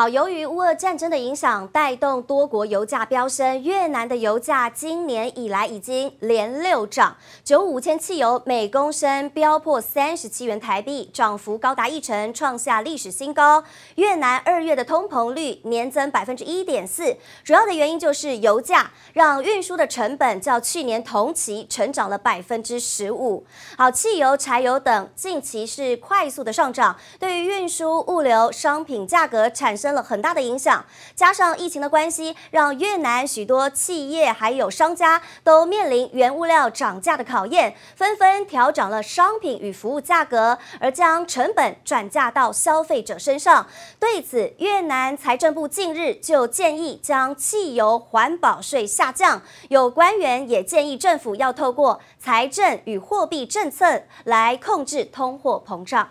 好，由于乌俄战争的影响，带动多国油价飙升。越南的油价今年以来已经连六涨，九五千汽油每公升飙破三十七元台币，涨幅高达一成，创下历史新高。越南二月的通膨率年增百分之一点四，主要的原因就是油价让运输的成本较去年同期成长了百分之十五。好，汽油、柴油等近期是快速的上涨，对于运输、物流、商品价格产生。了很大的影响，加上疫情的关系，让越南许多企业还有商家都面临原物料涨价的考验，纷纷调涨了商品与服务价格，而将成本转嫁到消费者身上。对此，越南财政部近日就建议将汽油环保税下降，有官员也建议政府要透过财政与货币政策来控制通货膨胀。